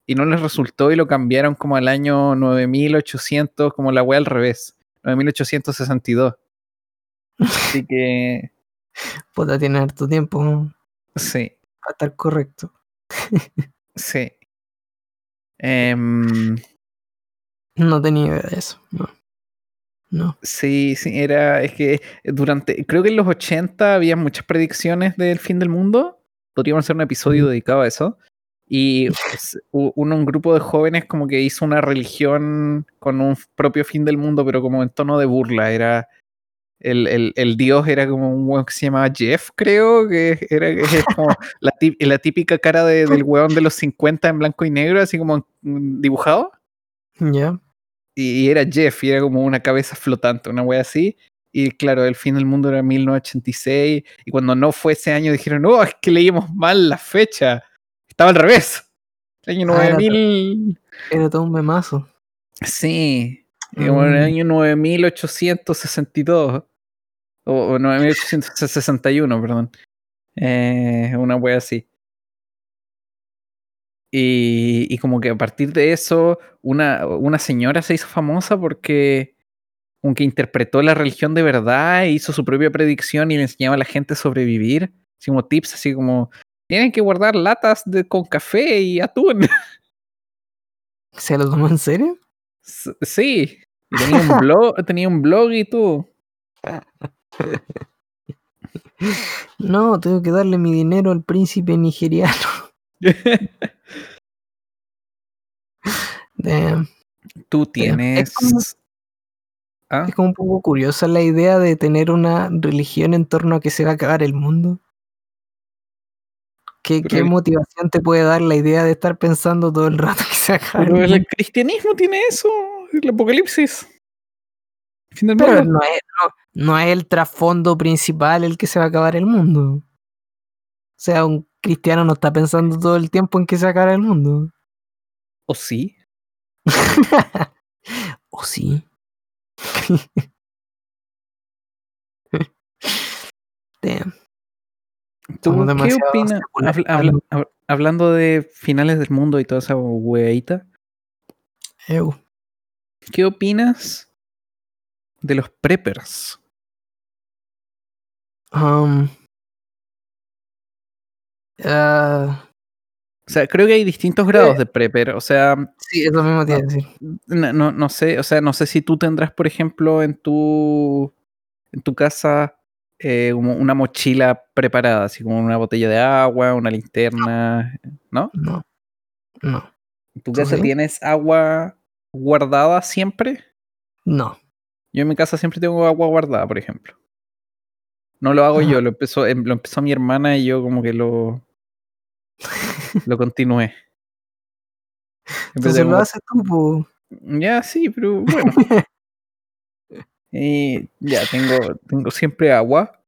y no les resultó y lo cambiaron como al año 9800, como la wea al revés, 9862. Así que, Puta, tiene harto tiempo para sí, estar correcto. sí. Em, No tenía idea de eso. No. No. Sí, sí, era, es que durante, creo que en los 80 había muchas predicciones del fin del mundo. Podríamos hacer un episodio dedicado a eso. Y s- u- uno, un grupo de jóvenes como que hizo una religión con un propio fin del mundo, pero como en tono de burla. Era, el, el, el dios era como un weón que se llamaba Jeff, creo, que era como la, tí- la típica cara de- del weón de los 50 en blanco y negro, así como dibujado Ya. y y era Jeff, y era como una cabeza flotante, una wea así. Y claro, el fin del mundo era 1986, y cuando no fue ese año dijeron, no, es que leímos mal la fecha. Estaba al revés. El año Ah, era 9000. Era todo un memazo. Sí, eh, bueno, el Mm. año 9862. O, o 9861, perdón. Eh, una wea así. Y, y como que a partir de eso, una, una señora se hizo famosa porque como que interpretó la religión de verdad hizo su propia predicción y le enseñaba a la gente a sobrevivir. Así como tips, así como, tienen que guardar latas de, con café y atún. ¿Se lo tomó en serio? S- sí, tenía un blog, tenía un blog y todo. No, tengo que darle mi dinero al príncipe nigeriano. Damn. Tú Es tienes... como- ¿Ah? Es como un poco curiosa la idea de tener una religión en torno a que se va a acabar el mundo. ¿Qué, motivación te puede dar la idea de estar pensando todo el rato que el Pero el cristianismo tiene eso, el apocalipsis. Fin del Pero no es, no, no es el trasfondo principal el que se va a acabar el mundo. O sea, un cristiano no está pensando todo el tiempo en que se va a acabar el mundo. ¿O sí? ¿O sí? Damn. ¿Tú Somos qué opinas? Habla- habla- hablando de finales del mundo y toda esa weadita. ¿qué opinas de los preppers? Um, O sea, creo que hay distintos grados de prepper. O sea, sí, eso mismo te iba a decir. no, no, no sé, o sea, no sé si tú tendrás, por ejemplo, en tu en tu casa eh, una mochila preparada, así como una botella de agua, una linterna, ¿no? No. No. ¿En tu ¿Tú casa sí? tienes agua guardada siempre? No. Yo en mi casa siempre tengo agua guardada, por ejemplo. No lo hago yo, lo empezó, em, lo empezó mi hermana y yo como que lo, lo continué. Entonces lo haces tú. Ya, sí, pero bueno. Y ya, tengo, tengo siempre agua,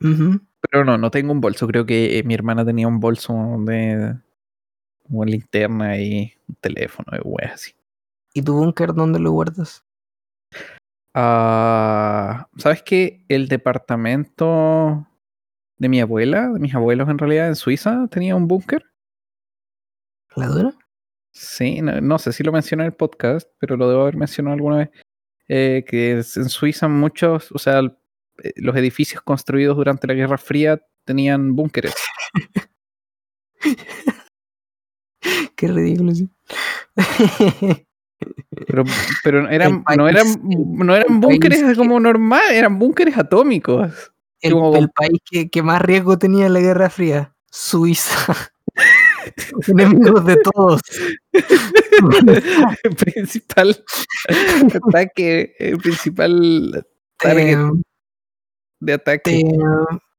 pero no, no tengo un bolso. Creo que eh, mi hermana tenía un bolso de como linterna y un teléfono y weas así. ¿Y tu búnker dónde lo guardas? Ah, ¿Sabes qué? El departamento de mi abuela, de mis abuelos en realidad, en Suiza, tenía un búnker. ¿La dura? Sí, no, no sé si lo mencioné en el podcast, pero lo debo haber mencionado alguna vez. Eh, que en Suiza muchos, o sea, eh, los edificios construidos durante la Guerra Fría tenían búnkeres. Qué ridículo, sí. Pero, pero eran, país- no eran, no eran búnkeres que- como normal, eran búnkeres atómicos. el, Como- el país que, que más riesgo tenía en la Guerra Fría, Suiza. Enemigos de todos. el principal ataque, el principal target de ataque.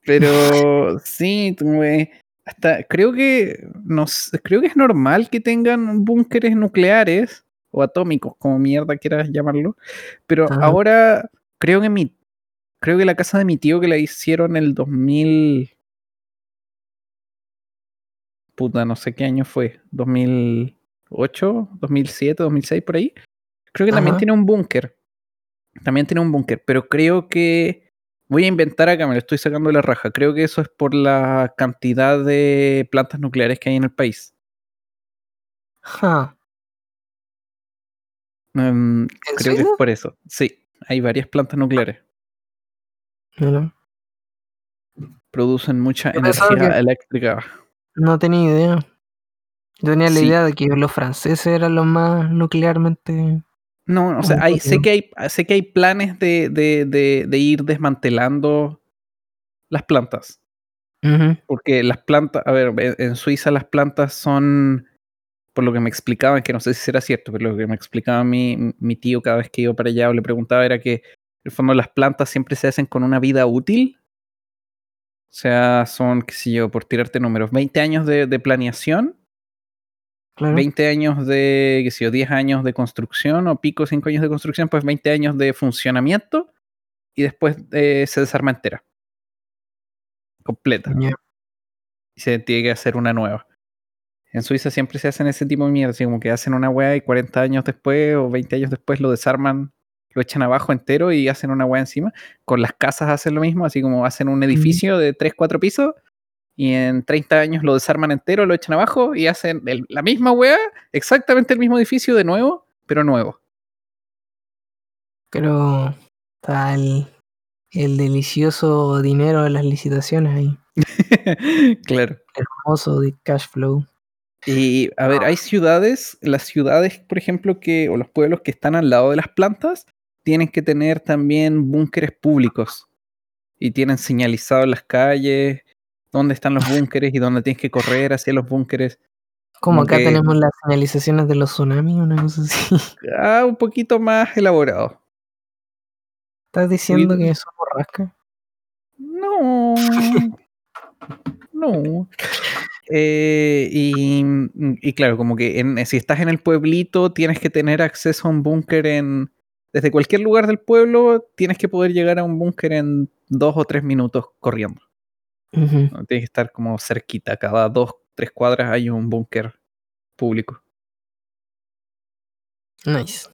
Pero sí, güey, hasta creo que no sé, creo que es normal que tengan búnkeres nucleares o atómicos, como mierda quieras llamarlo. Pero ahora creo que mi creo que la casa de mi tío que la hicieron en el 2000 puta, no sé qué año fue, 2008, 2007, 2006 por ahí. Creo que también tiene un búnker. También tiene un búnker, pero creo que voy a inventar acá, me lo estoy sacando de la raja. Creo que eso es por la cantidad de plantas nucleares que hay en el país. Ja, Mm, ¿En creo que es por eso. Sí, hay varias plantas nucleares. mira, Producen mucha energía eléctrica. No tenía idea. Yo tenía la Sí. idea de que los franceses eran los más nuclearmente. No, o sea, hay, sé, que hay, sé que hay planes de, de, de, de ir desmantelando las plantas. Porque las plantas, a ver, en- en Suiza las plantas son, por lo que me explicaban, que no sé si será cierto, pero lo que me explicaba mi, mi tío cada vez que iba para allá o le preguntaba era que, en el fondo, las plantas siempre se hacen con una vida útil. O sea, son, qué sé yo, por tirarte números, 20 años de, de planeación, claro. 20 años de, qué sé yo, 10 años de construcción o pico 5 años de construcción, pues 20 años de funcionamiento y después eh, se desarma entera. Completa. Y se tiene que hacer una nueva. En Suiza siempre se hacen ese tipo de mierda, así como que hacen una weá y 40 años después o 20 años después lo desarman, lo echan abajo entero y hacen una weá encima. Con las casas hacen lo mismo, así como hacen un edificio de 3, 4 pisos y en 30 años lo desarman entero, lo echan abajo y hacen el- la misma weá, exactamente el mismo edificio de nuevo, pero nuevo. Pero está el, el delicioso dinero de las licitaciones ahí. claro. Hermoso de cash flow. Y a ver, hay ciudades, las ciudades, por ejemplo, que, o los pueblos que están al lado de las plantas, tienen que tener también búnkeres públicos. Y tienen señalizado en las calles dónde están los búnkeres y dónde tienes que correr hacia los búnkeres. Como acá que- tenemos las señalizaciones de los tsunamis, una cosa así. Ah, un poquito más elaborado. ¿Estás diciendo Oye, que eso borrasca? No. No. Eh, y, y claro, como que en- si estás en el pueblito, tienes que tener acceso a un búnker en. Desde cualquier lugar del pueblo, tienes que poder llegar a un búnker en dos o tres minutos corriendo. ¿no? Tienes que estar como cerquita, cada dos, tres cuadras hay un búnker público. Nice.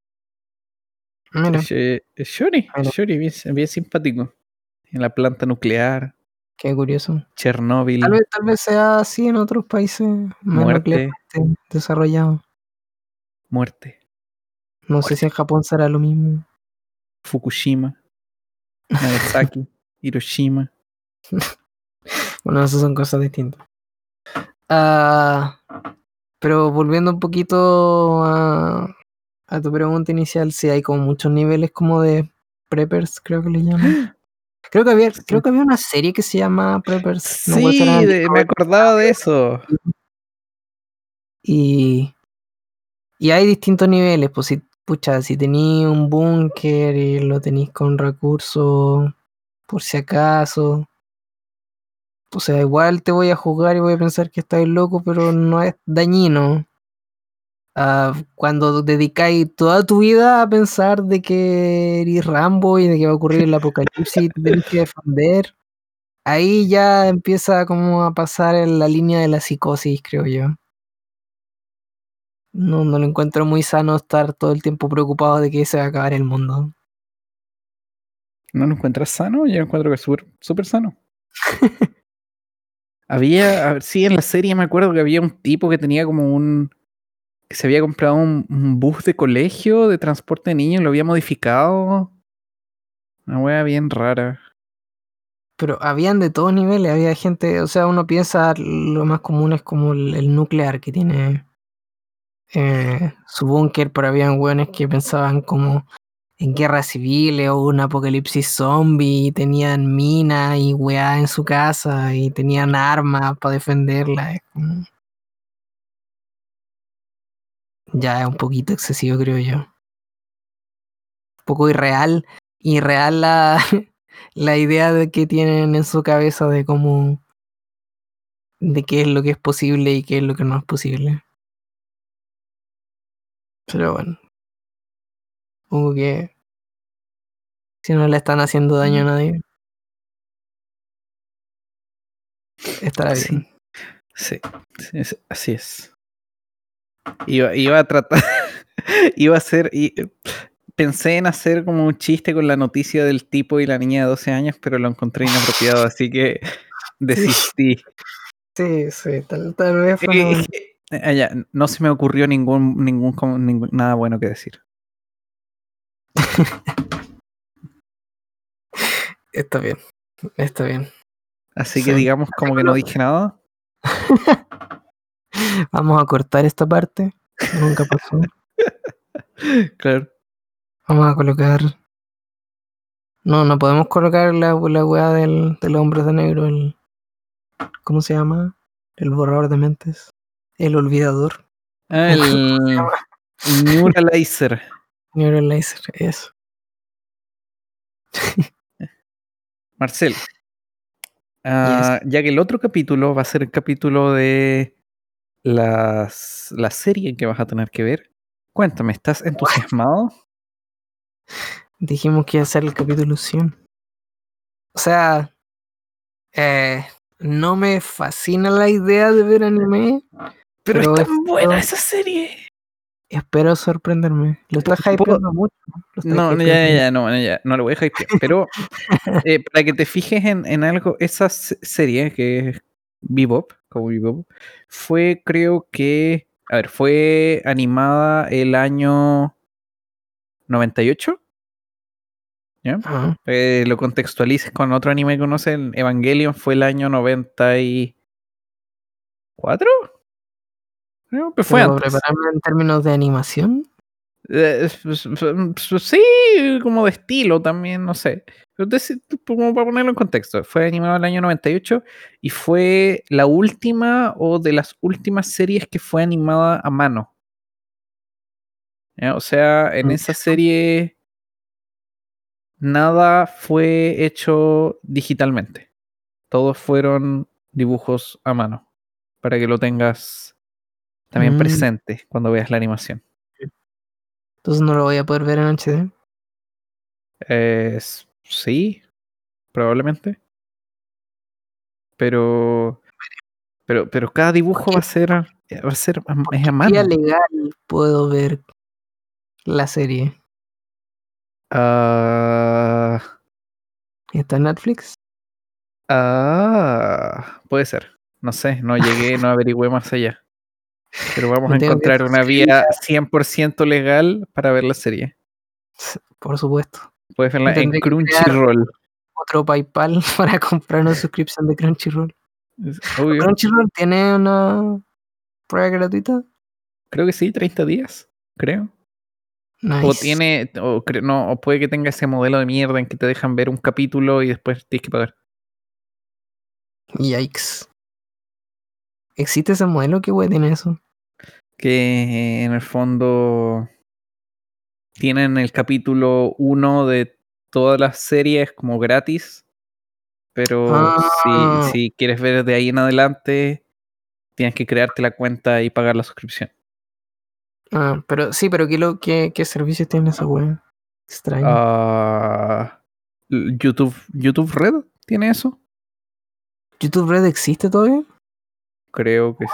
Mira, Es, eh, es Shuri. Shuri, bien, bien simpático. En la planta nuclear, qué curioso. Chernobyl, Tal vez, tal vez sea así en otros países más desarrollados. muerte. No sé si en Japón será lo mismo. Fukushima, Nagasaki, Hiroshima. Bueno, esas son cosas distintas. Ah, pero volviendo un poquito a, a tu pregunta inicial, sí hay como muchos niveles como de preppers, creo que le llaman. Creo que había, creo que había una serie que se llama Preppers. no si Sí, de- me acordaba de eso. Y, y hay distintos niveles, pues si, pucha, si tenéis un búnker y lo tenéis con recursos, por si acaso. O sea, igual te voy a jugar y voy a pensar que estáis loco, pero no es dañino. Ah, cuando dedicáis toda tu vida a pensar de que eres Rambo y de que va a ocurrir el apocalipsis y te tenés que defender, ahí ya empieza como a pasar en la línea de la psicosis, creo yo. No, no lo encuentro muy sano estar todo el tiempo preocupado de que se va a acabar el mundo. ¿No lo encuentras sano? Yo encuentro que es súper súper sano. había, a ver, sí, en la serie me acuerdo que había un tipo que tenía como un. que se había comprado un, un bus de colegio de transporte de niños, lo había modificado. Una wea bien rara. Pero habían de todos niveles, había gente, o sea, uno piensa lo más común es como el, el nuclear que tiene eh, su búnker, pero habían weones que pensaban como en guerras civiles o un apocalipsis zombie, y tenían minas y weá en su casa y tenían armas para defenderla. es como- Ya es un poquito excesivo, creo yo. Un poco irreal, irreal la, la idea de que tienen en su cabeza de cómo de qué es lo que es posible y qué es lo que no es posible. Pero bueno. Supongo que si no le están haciendo daño a nadie. Estará Sí. bien. Sí, sí, es- así es. Iba, iba a tratar, iba a hacer, y, pensé en hacer como un chiste con la noticia del tipo y la niña de 12 años, pero lo encontré inapropiado, así que desistí. Sí, sí, tal, tal vez fue Eh, eh, ya, no se me ocurrió ningún, ningún, nada bueno que decir. Está bien. Está bien. Así que digamos como que no dije nada. Vamos a cortar esta parte. Nunca pasó. Claro. Vamos a colocar. No, no podemos colocar la, la weá del, de los hombres de negro. El, ¿Cómo se llama? El borrador de mentes. El olvidador. Ah, el Neuralizer. Neuralizer, eso. Marcel. ah, Ya que el otro capítulo va a ser el capítulo de las, la serie que vas a tener que ver. Cuéntame, ¿estás entusiasmado? Dijimos que iba a ser el capítulo 100. O sea, eh, no me fascina la idea de ver anime. Pero, Pero es tan buena esa serie. Espero sorprenderme. Lo está ¿Puedo- hypeando mucho. No, no, ya, ya, no, ya, no lo voy a hypear. Pero eh, para que te fijes en, en algo, esa se- serie que es Bebop, como Bebop, fue creo que, a ver, fue animada el año 98. ¿Ya? Ajá. Eh, lo contextualices con otro anime que conocen, Evangelion fue el año 94. Fue Pero antes. prepararme en términos de animación. Eh, pues, pues, Sí, como de estilo también, no sé. Pero como para ponerlo en contexto, fue animado en el año 98 y fue la última o de las últimas series que fue animada a mano. O sea, en esa serie nada fue hecho digitalmente. Todos fueron dibujos a mano. Para que lo tengas también Mm. presente cuando veas la animación. Entonces no lo voy a poder ver en HD. Eh, sí, probablemente. Pero, pero, pero cada dibujo va a ser, va a ser es a mano. Legal puedo ver la serie. Ah, ¿Está en Netflix? ah, puede ser. No sé, no llegué, no averigüé más allá. Pero vamos a encontrar una vía 100% legal para ver la serie. Por supuesto. Puedes verla en Crunchyroll. Otro PayPal para comprar una suscripción de Crunchyroll. Crunchyroll tiene una prueba gratuita. Creo que sí, 30 días, creo. Nice. O tiene, o, no, o puede que tenga ese modelo de mierda en que te dejan ver un capítulo y después tienes que pagar. Yikes. ¿Existe ese modelo? ¿Qué wey tiene eso? Que en el fondo tienen el capítulo 1 de todas las series como gratis. Pero Ah. si, si quieres ver de ahí en adelante, tienes que crearte la cuenta y pagar la suscripción. Ah, pero sí, pero ¿qué, lo, qué, qué servicios tiene esa web? Extraño. Ah, YouTube, YouTube Red tiene eso. ¿YouTube Red existe todavía? Creo que.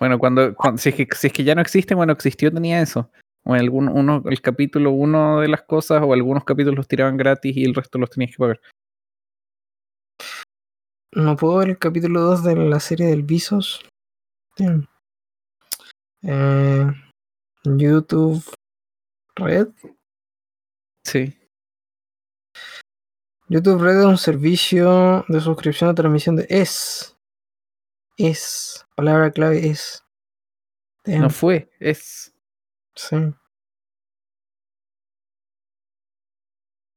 Bueno, cuando, cuando si, es que, si es que ya no existe, bueno, existió, tenía eso. O en algún, uno, el capítulo uno de las cosas, o algunos capítulos los tiraban gratis y el resto los tenías que pagar. No puedo ver el capítulo 2 de la serie del Visos. Damn. Eh, YouTube Red. Sí. YouTube Red es un servicio de suscripción a transmisión de es. Es. Palabra clave es. Damn. No fue, es. Sí.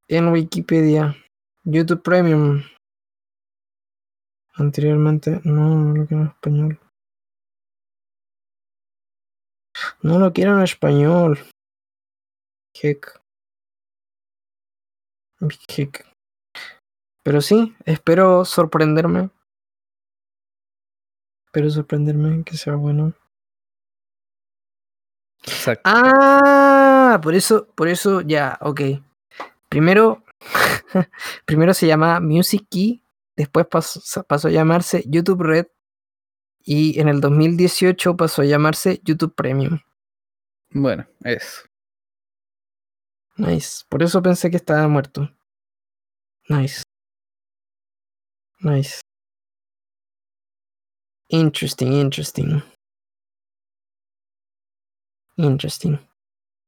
En Wikipedia. YouTube Premium. Anteriormente. No, no lo quiero en español. No lo quiero en español. Heck. Heck. Pero sí, espero sorprenderme. Espero sorprenderme, que sea bueno. Exacto. Ah, por eso, por eso ya, ok. Primero, primero se llamaba Music Key, después pasó, pasó a llamarse YouTube Red y en el 2018 pasó a llamarse YouTube Premium. Bueno, eso. Nice. Por eso pensé que estaba muerto. Nice. Nice. Interesting, interesting. Interesting.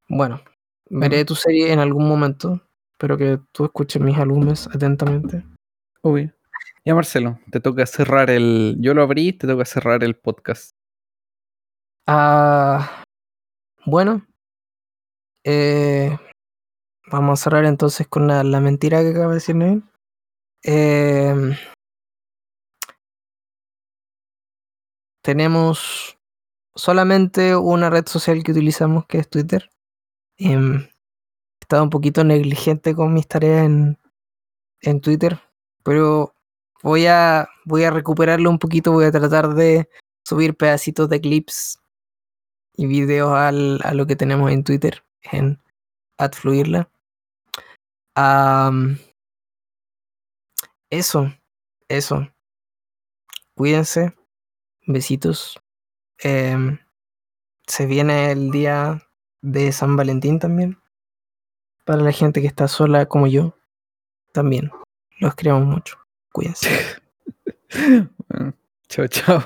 Bueno, veré tu serie en algún momento. Espero que tú escuches mis álbumes atentamente. Obvio. Ya, Marcelo, te toca cerrar el. Yo lo abrí, te toca cerrar el podcast. Ah, bueno. Eh, vamos a cerrar entonces con la, la mentira que acaba de decir. Eh, tenemos solamente una red social que utilizamos que es Twitter. Em, he estado un poquito negligente con mis tareas en, en Twitter, pero voy a, voy a recuperarlo un poquito, voy a tratar de subir pedacitos de clips y videos al, a lo que tenemos en Twitter, en AdFluirla. Am, eso, eso. Cuídense. Besitos. Em, se viene el día de San Valentín también. Para la gente que está sola como yo. También. Los queremos mucho. Cuídense. Chao, chao.